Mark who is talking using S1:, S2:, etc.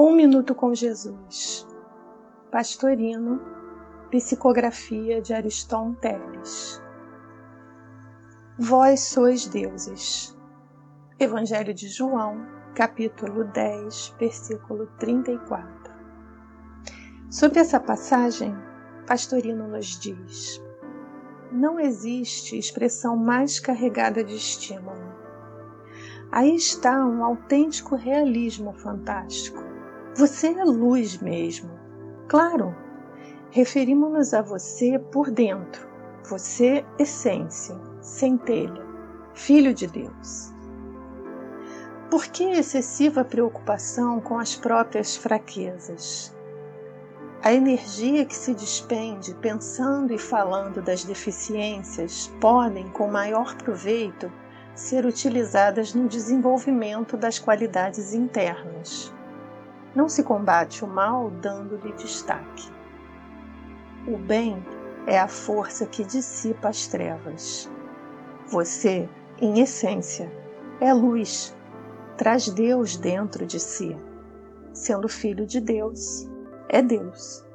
S1: Um Minuto com Jesus. Pastorino, psicografia de Ariston Teles. Vós sois deuses. Evangelho de João, capítulo 10, versículo 34. Sobre essa passagem, Pastorino nos diz: Não existe expressão mais carregada de estímulo. Aí está um autêntico realismo fantástico você é luz mesmo. Claro, referimos-nos a você por dentro. Você, essência, centelha, filho de Deus. Por que excessiva preocupação com as próprias fraquezas? A energia que se despende pensando e falando das deficiências podem, com maior proveito, ser utilizadas no desenvolvimento das qualidades internas. Não se combate o mal dando-lhe destaque. O bem é a força que dissipa as trevas. Você, em essência, é luz, traz Deus dentro de si. Sendo filho de Deus, é Deus.